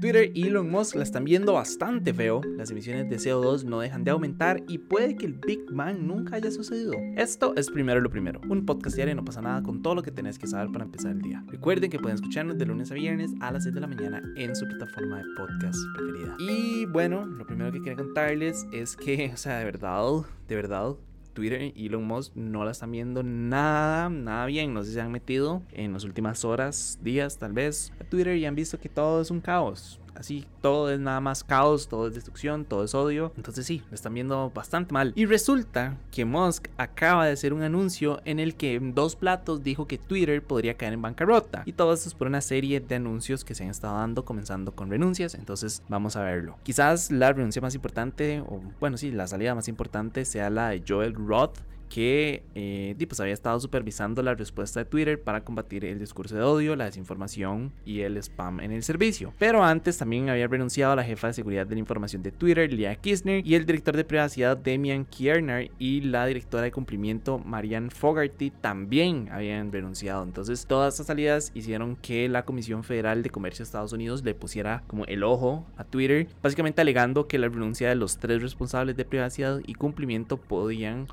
Twitter y Elon Musk la están viendo bastante feo, las emisiones de CO2 no dejan de aumentar y puede que el Big Bang nunca haya sucedido. Esto es primero lo primero, un podcast diario no pasa nada con todo lo que tenés que saber para empezar el día. Recuerden que pueden escucharnos de lunes a viernes a las 6 de la mañana en su plataforma de podcast preferida. Y bueno, lo primero que quería contarles es que, o sea, de verdad, de verdad, Twitter y Elon Musk no la están viendo nada, nada bien. No sé si se han metido en las últimas horas, días tal vez a Twitter y han visto que todo es un caos así, todo es nada más caos, todo es destrucción, todo es odio. Entonces sí, lo están viendo bastante mal. Y resulta que Musk acaba de hacer un anuncio en el que en dos platos dijo que Twitter podría caer en bancarrota. Y todo esto es por una serie de anuncios que se han estado dando, comenzando con renuncias. Entonces vamos a verlo. Quizás la renuncia más importante, o bueno, sí, la salida más importante sea la de Joel Roth que eh, pues había estado supervisando la respuesta de Twitter para combatir el discurso de odio, la desinformación y el spam en el servicio. Pero antes también había renunciado a la jefa de seguridad de la información de Twitter, Leah Kisner, y el director de privacidad, Demian Kierner, y la directora de cumplimiento, Marianne Fogarty, también habían renunciado. Entonces, todas estas salidas hicieron que la Comisión Federal de Comercio de Estados Unidos le pusiera como el ojo a Twitter, básicamente alegando que la renuncia de los tres responsables de privacidad y cumplimiento podían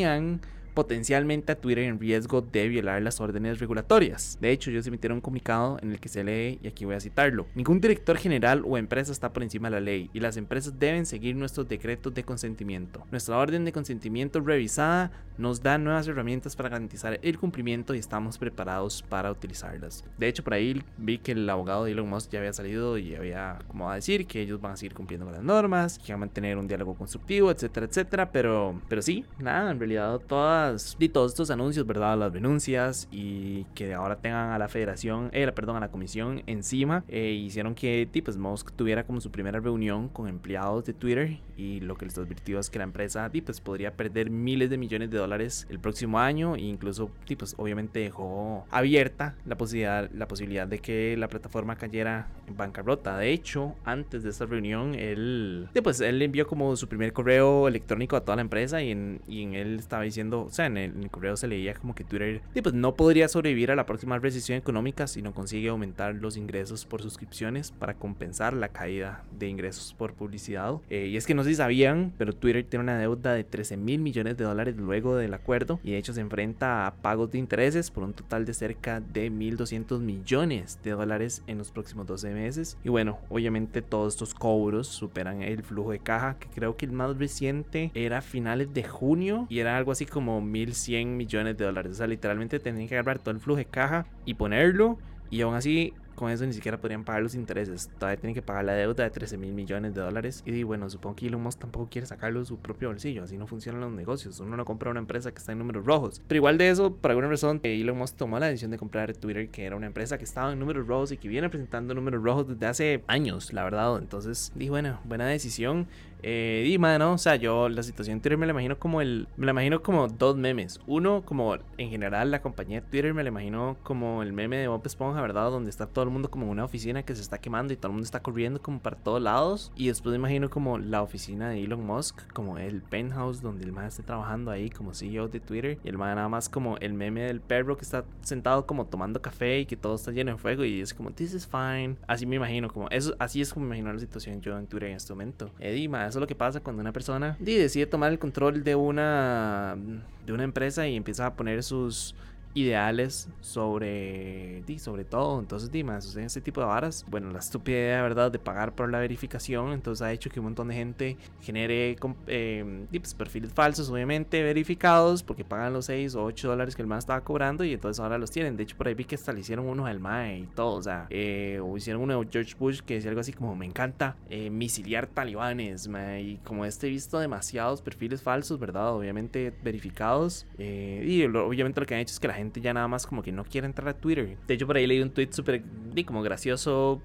他们。Potencialmente a Twitter en riesgo de violar las órdenes regulatorias. De hecho, ellos emitieron un comunicado en el que se lee, y aquí voy a citarlo, ningún director general o empresa está por encima de la ley y las empresas deben seguir nuestros decretos de consentimiento. Nuestra orden de consentimiento revisada nos da nuevas herramientas para garantizar el cumplimiento y estamos preparados para utilizarlas. De hecho, por ahí vi que el abogado de Elon Musk ya había salido y había como a decir que ellos van a seguir cumpliendo con las normas, que van a mantener un diálogo constructivo, etcétera, etcétera, pero, pero sí, nada, en realidad todas y todos estos anuncios, ¿verdad? Las denuncias y que ahora tengan a la federación, eh, perdón, a la comisión encima, eh, hicieron que pues, Musk tuviera como su primera reunión con empleados de Twitter y lo que les advirtió es que la empresa pues, podría perder miles de millones de dólares el próximo año e incluso pues, obviamente dejó abierta la posibilidad, la posibilidad de que la plataforma cayera en bancarrota. De hecho, antes de esta reunión, él, pues, él envió como su primer correo electrónico a toda la empresa y en, y en él estaba diciendo, sea, en el, correo se leía como que Twitter pues, no podría sobrevivir a la próxima recesión económica si no consigue aumentar los ingresos por suscripciones para compensar la caída de ingresos por publicidad. Eh, y es que no sé si sabían, pero Twitter tiene una deuda de 13 mil millones de dólares luego del acuerdo y de hecho se enfrenta a pagos de intereses por un total de cerca de 1.200 millones de dólares en los próximos 12 meses. Y bueno, obviamente todos estos cobros superan el flujo de caja, que creo que el más reciente era finales de junio y era algo así como 1.100 millones de dólares. O sea, literalmente tenían que agarrar todo el flujo de caja y ponerlo. Y aún así con eso ni siquiera podrían pagar los intereses. Todavía tienen que pagar la deuda de 13 mil millones de dólares. Y bueno, supongo que Elon Musk tampoco quiere sacarlo de su propio bolsillo. Así no funcionan los negocios. Uno no compra una empresa que está en números rojos. Pero igual de eso, por alguna razón, Elon Musk tomó la decisión de comprar Twitter, que era una empresa que estaba en números rojos y que viene presentando números rojos desde hace años, la verdad. Entonces dije, bueno, buena decisión. Eh, y ¿no? O sea, yo la situación de Twitter me la imagino como el. Me la imagino como dos memes. Uno, como en general la compañía de Twitter, me la imagino como el meme de Bob Esponja, ¿verdad? Donde está todo el mundo como en una oficina que se está quemando y todo el mundo está corriendo como para todos lados. Y después me imagino como la oficina de Elon Musk, como el penthouse donde el man está trabajando ahí como CEO de Twitter. Y el man nada más como el meme del perro que está sentado como tomando café y que todo está lleno de fuego. Y es como, this is fine. Así me imagino, como eso, así es como me imagino la situación yo en Twitter en este momento. Eddie, eso es lo que pasa cuando una persona decide tomar el control de una, de una empresa y empieza a poner sus ideales sobre, sobre todo. Entonces, Dimas, ese tipo de varas, bueno, la estupidez, ¿verdad?, de pagar por la verificación, entonces ha hecho que un montón de gente genere eh, pues, perfiles falsos, obviamente, verificados, porque pagan los 6 o 8 dólares que el MAE estaba cobrando y entonces ahora los tienen. De hecho, por ahí vi que hasta le hicieron uno al MAE y todo, o sea, eh, o hicieron uno de George Bush que decía algo así como, me encanta eh, misiliar talibanes, y como este he visto demasiados perfiles falsos, ¿verdad?, obviamente verificados, y obviamente lo que han hecho es que la gente ya nada más como que no quiere entrar a Twitter. De hecho, por ahí leí un tweet súper como gracioso.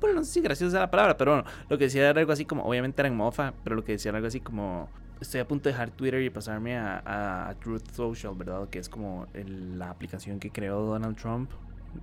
Bueno, no sé si gracioso es la palabra, pero bueno, lo que decía era algo así como, obviamente era en mofa, pero lo que decía era algo así como, estoy a punto de dejar Twitter y pasarme a, Truth Social, ¿verdad? Que es como la aplicación que creó Donald Trump,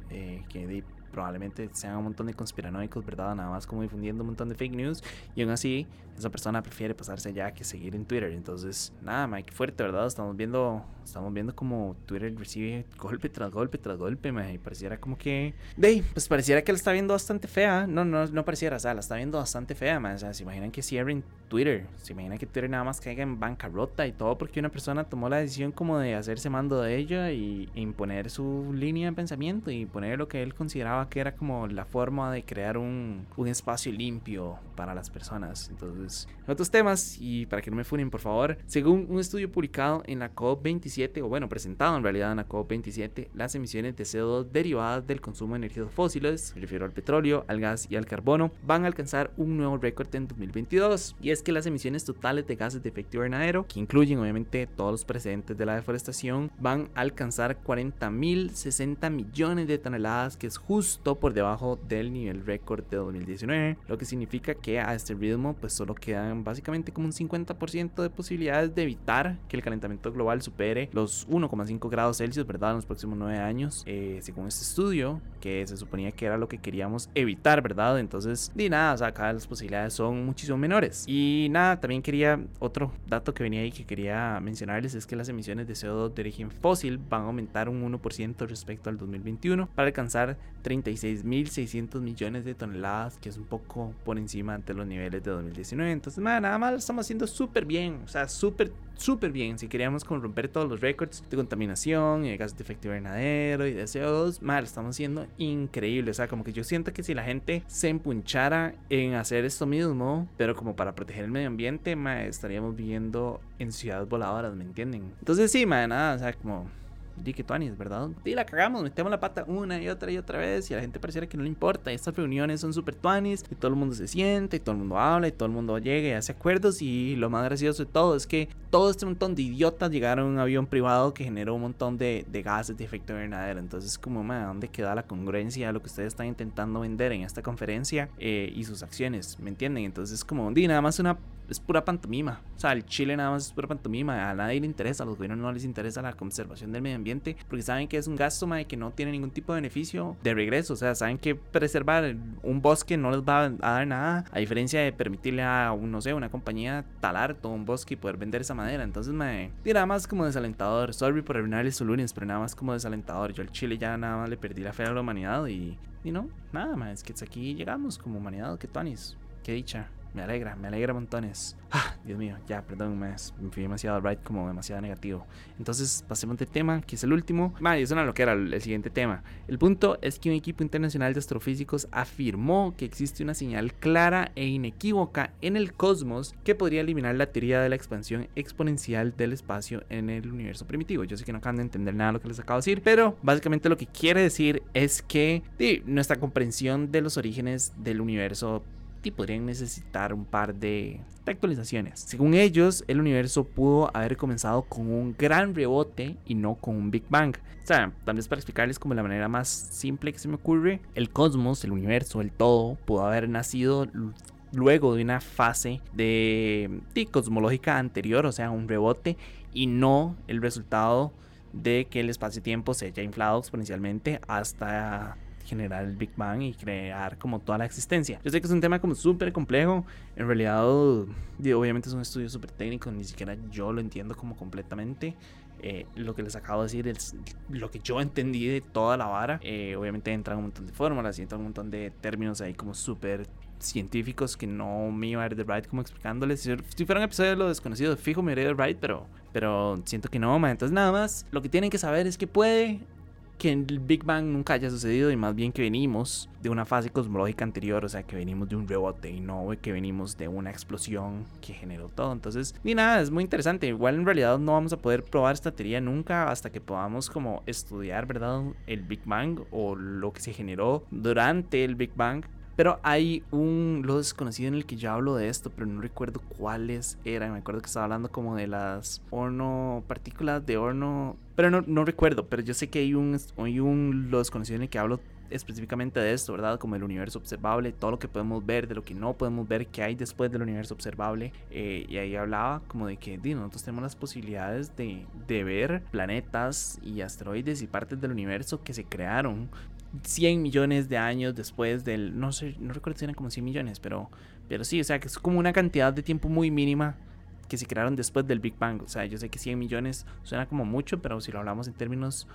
eh, que probablemente sean un montón de conspiranoicos, ¿verdad? Nada más como difundiendo un montón de fake news. Y aún así, esa persona prefiere pasarse allá que seguir en Twitter. Entonces, nada, Mike, fuerte, ¿verdad? Estamos viendo, estamos viendo como Twitter recibe golpe tras golpe tras golpe, Mike. Y pareciera como que. De pues pareciera que la está viendo bastante fea. No, no, no pareciera, o sea, la está viendo bastante fea, man. O sea, se imaginan que cierren Twitter. Se imaginan que Twitter nada más caiga en bancarrota y todo porque una persona tomó la decisión como de hacerse mando de ella y imponer su línea de pensamiento y poner lo que él consideraba que era como la forma de crear un, un espacio limpio para las personas. Entonces, otros temas, y para que no me funen, por favor, según un estudio publicado en la COP27, o bueno, presentado en realidad en la COP27, las emisiones de CO2 derivadas del consumo de energías fósiles, me refiero al petróleo, al gas y al carbono, van a alcanzar un nuevo récord en 2022. Y es que las emisiones totales de gases de efecto invernadero, que incluyen obviamente todos los precedentes de la deforestación, van a alcanzar 40.060 millones de toneladas, que es justo por debajo del nivel récord de 2019, lo que significa que a este ritmo pues solo quedan básicamente como un 50% de posibilidades de evitar que el calentamiento global supere los 1,5 grados Celsius, ¿verdad? En los próximos 9 años, eh, según este estudio, que se suponía que era lo que queríamos evitar, ¿verdad? Entonces, ni nada, o sea, acá las posibilidades son muchísimo menores. Y nada, también quería, otro dato que venía ahí que quería mencionarles es que las emisiones de CO2 de origen fósil van a aumentar un 1% respecto al 2021 para alcanzar 36.600 millones de toneladas, que es un poco por encima de los niveles de 2019. Entonces, nada más lo estamos haciendo súper bien, o sea, súper, súper bien. Si queríamos romper todos los récords de contaminación y de gases de efecto invernadero y de CO2, mal, estamos haciendo increíble. O sea, como que yo siento que si la gente se empunchara en hacer esto mismo, pero como para proteger el medio ambiente, estaríamos viviendo en ciudades voladoras, ¿me entienden? Entonces, sí, ma, nada, o sea, como di que ¿verdad? Y la cagamos, metemos la pata una y otra y otra vez y a la gente pareciera que no le importa. Estas reuniones son súper tuanis y todo el mundo se siente y todo el mundo habla y todo el mundo llega y hace acuerdos. Y lo más gracioso de todo es que todo este montón de idiotas llegaron a un avión privado que generó un montón de, de gases de efecto invernadero. Entonces, como, ¿dónde queda la congruencia de lo que ustedes están intentando vender en esta conferencia eh, y sus acciones? ¿Me entienden? Entonces, como, di, nada más una es pura pantomima. O sea, el Chile nada más es pura pantomima. A nadie le interesa, a los gobiernos no les interesa la conservación del medio ambiente porque saben que es un gasto y que no tiene ningún tipo de beneficio de regreso. O sea, saben que preservar un bosque no les va a dar nada, a diferencia de permitirle a, no sé, una compañía talar todo un bosque y poder vender esa madera. Entonces, me nada más como desalentador. Sorry por arruinarles su lunes, pero nada más como desalentador. Yo al Chile ya nada más le perdí la fe a la humanidad y, y no, nada más. Es que aquí llegamos como humanidad. Que tuanis, qué dicha. Me alegra, me alegra montones. Ah, Dios mío, ya, perdón, me, fui demasiado right, como demasiado negativo. Entonces, pasemos al tema, que es el último. Vale, eso no lo que era el, siguiente tema. El punto es que un equipo internacional de astrofísicos afirmó que existe una señal clara e inequívoca en el cosmos que podría eliminar la teoría de la expansión exponencial del espacio en el universo primitivo. Yo sé que no acaban de entender nada de lo que les acabo de decir, pero básicamente lo que quiere decir es que nuestra comprensión de los orígenes del universo y podrían necesitar un par de actualizaciones. Según ellos, el universo pudo haber comenzado con un gran rebote y no con un Big Bang. O sea, tal vez para explicarles como la manera más simple que se me ocurre, el cosmos, el universo, el todo, pudo haber nacido luego de una fase de, de cosmológica anterior, o sea, un rebote, y no el resultado de que el espacio-tiempo se haya inflado exponencialmente hasta generar el Big Bang y crear como toda la existencia. Yo sé que es un tema como súper complejo, en realidad obviamente es un estudio súper técnico, ni siquiera yo lo entiendo como completamente. Eh, lo que les acabo de decir es lo que yo entendí de toda la vara. Eh, obviamente entran un montón de fórmulas y entran un montón de términos ahí como súper científicos que no me iba a ir de right como explicándoles. Si, fuera un episodio de lo desconocido, fijo me iría de right, pero, pero siento que no, Entonces nada más, lo que tienen que saber es que puede que el Big Bang nunca haya sucedido y más bien que venimos de una fase cosmológica anterior, o sea, que venimos de un rebote y no que venimos de una explosión que generó todo. Entonces, ni nada, es muy interesante. Igual en realidad no vamos a poder probar esta teoría nunca hasta que podamos como estudiar, ¿verdad? El Big Bang o lo que se generó durante el Big Bang pero hay un lo desconocido en el que yo hablo de esto, pero no recuerdo cuáles eran. Me acuerdo que estaba hablando como de las horno, partículas de horno. Pero no, no recuerdo, pero yo sé que hay un, hay un lo desconocido en el que hablo específicamente de esto, ¿verdad? Como el universo observable, todo lo que podemos ver, de lo que no podemos ver, que hay después del universo observable. Eh, y ahí hablaba como de que nosotros tenemos las posibilidades de, de ver planetas y asteroides y partes del universo que se crearon 100 millones de años después del, no sé, no recuerdo si eran como 100 millones, pero, pero sí, o sea, que es como una cantidad de tiempo muy mínima que se crearon después del Big Bang. O sea, yo sé que 100 millones suena como mucho, pero si lo hablamos en términos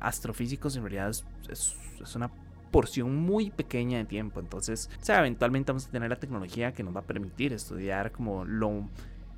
astrofísicos, en realidad es, es, una porción muy pequeña de tiempo. Entonces, o sea, eventualmente vamos a tener la tecnología que nos va a permitir estudiar como lo,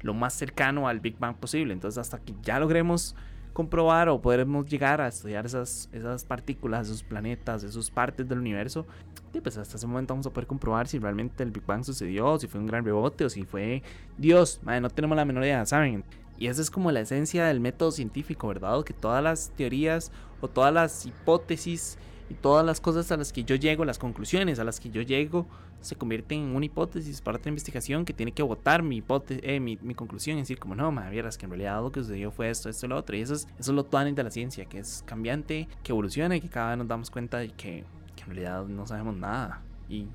lo más cercano al Big Bang posible. Entonces, hasta que ya logremos comprobar o podremos llegar a estudiar esas, esas partículas, esos planetas, esas partes del universo, y pues hasta ese momento vamos a poder comprobar si realmente el Big Bang sucedió, si fue un gran rebote o si fue Dios. Madre, no tenemos la menor idea, ¿saben? Y esa es como la esencia del método científico, ¿verdad? Que todas las teorías o todas las hipótesis y todas las cosas a las que yo llego, las conclusiones a las que yo llego, se convierten en una hipótesis para otra investigación que tiene que votar mi, hipótesis, eh, mi, mi, conclusión y decir como no, madre, vieras que en realidad lo que sucedió fue esto, esto lo otro. Y eso es, eso es lo tuanes de la ciencia, que es cambiante, que evoluciona y que cada vez nos damos cuenta de que, que en realidad no sabemos nada. Y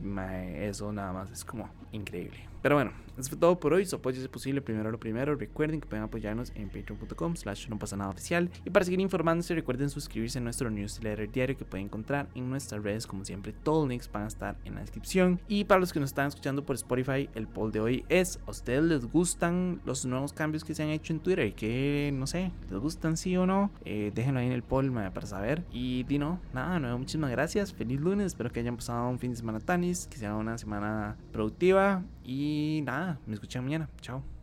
eso nada más es como increíble. Pero bueno, eso fue todo por hoy. Su apoyo es posible, primero lo primero. Recuerden que pueden apoyarnos en patreon.com slash no pasa nada oficial. Y para seguir informándose, recuerden suscribirse a nuestro newsletter diario que pueden encontrar en nuestras redes. Como siempre, todos los links van a estar en la descripción. Y para los que nos están escuchando por Spotify, el poll de hoy es: ¿A ustedes les gustan los nuevos cambios que se han hecho en Twitter? Que no sé, ¿les gustan sí o no? Eh, déjenlo ahí en el poll para saber. Y di no, nada, nuevo, muchísimas gracias. Feliz lunes. Espero que hayan pasado un fin de semana tanis, que sea una semana productiva. Y nada, me escuchan mañana. Chao.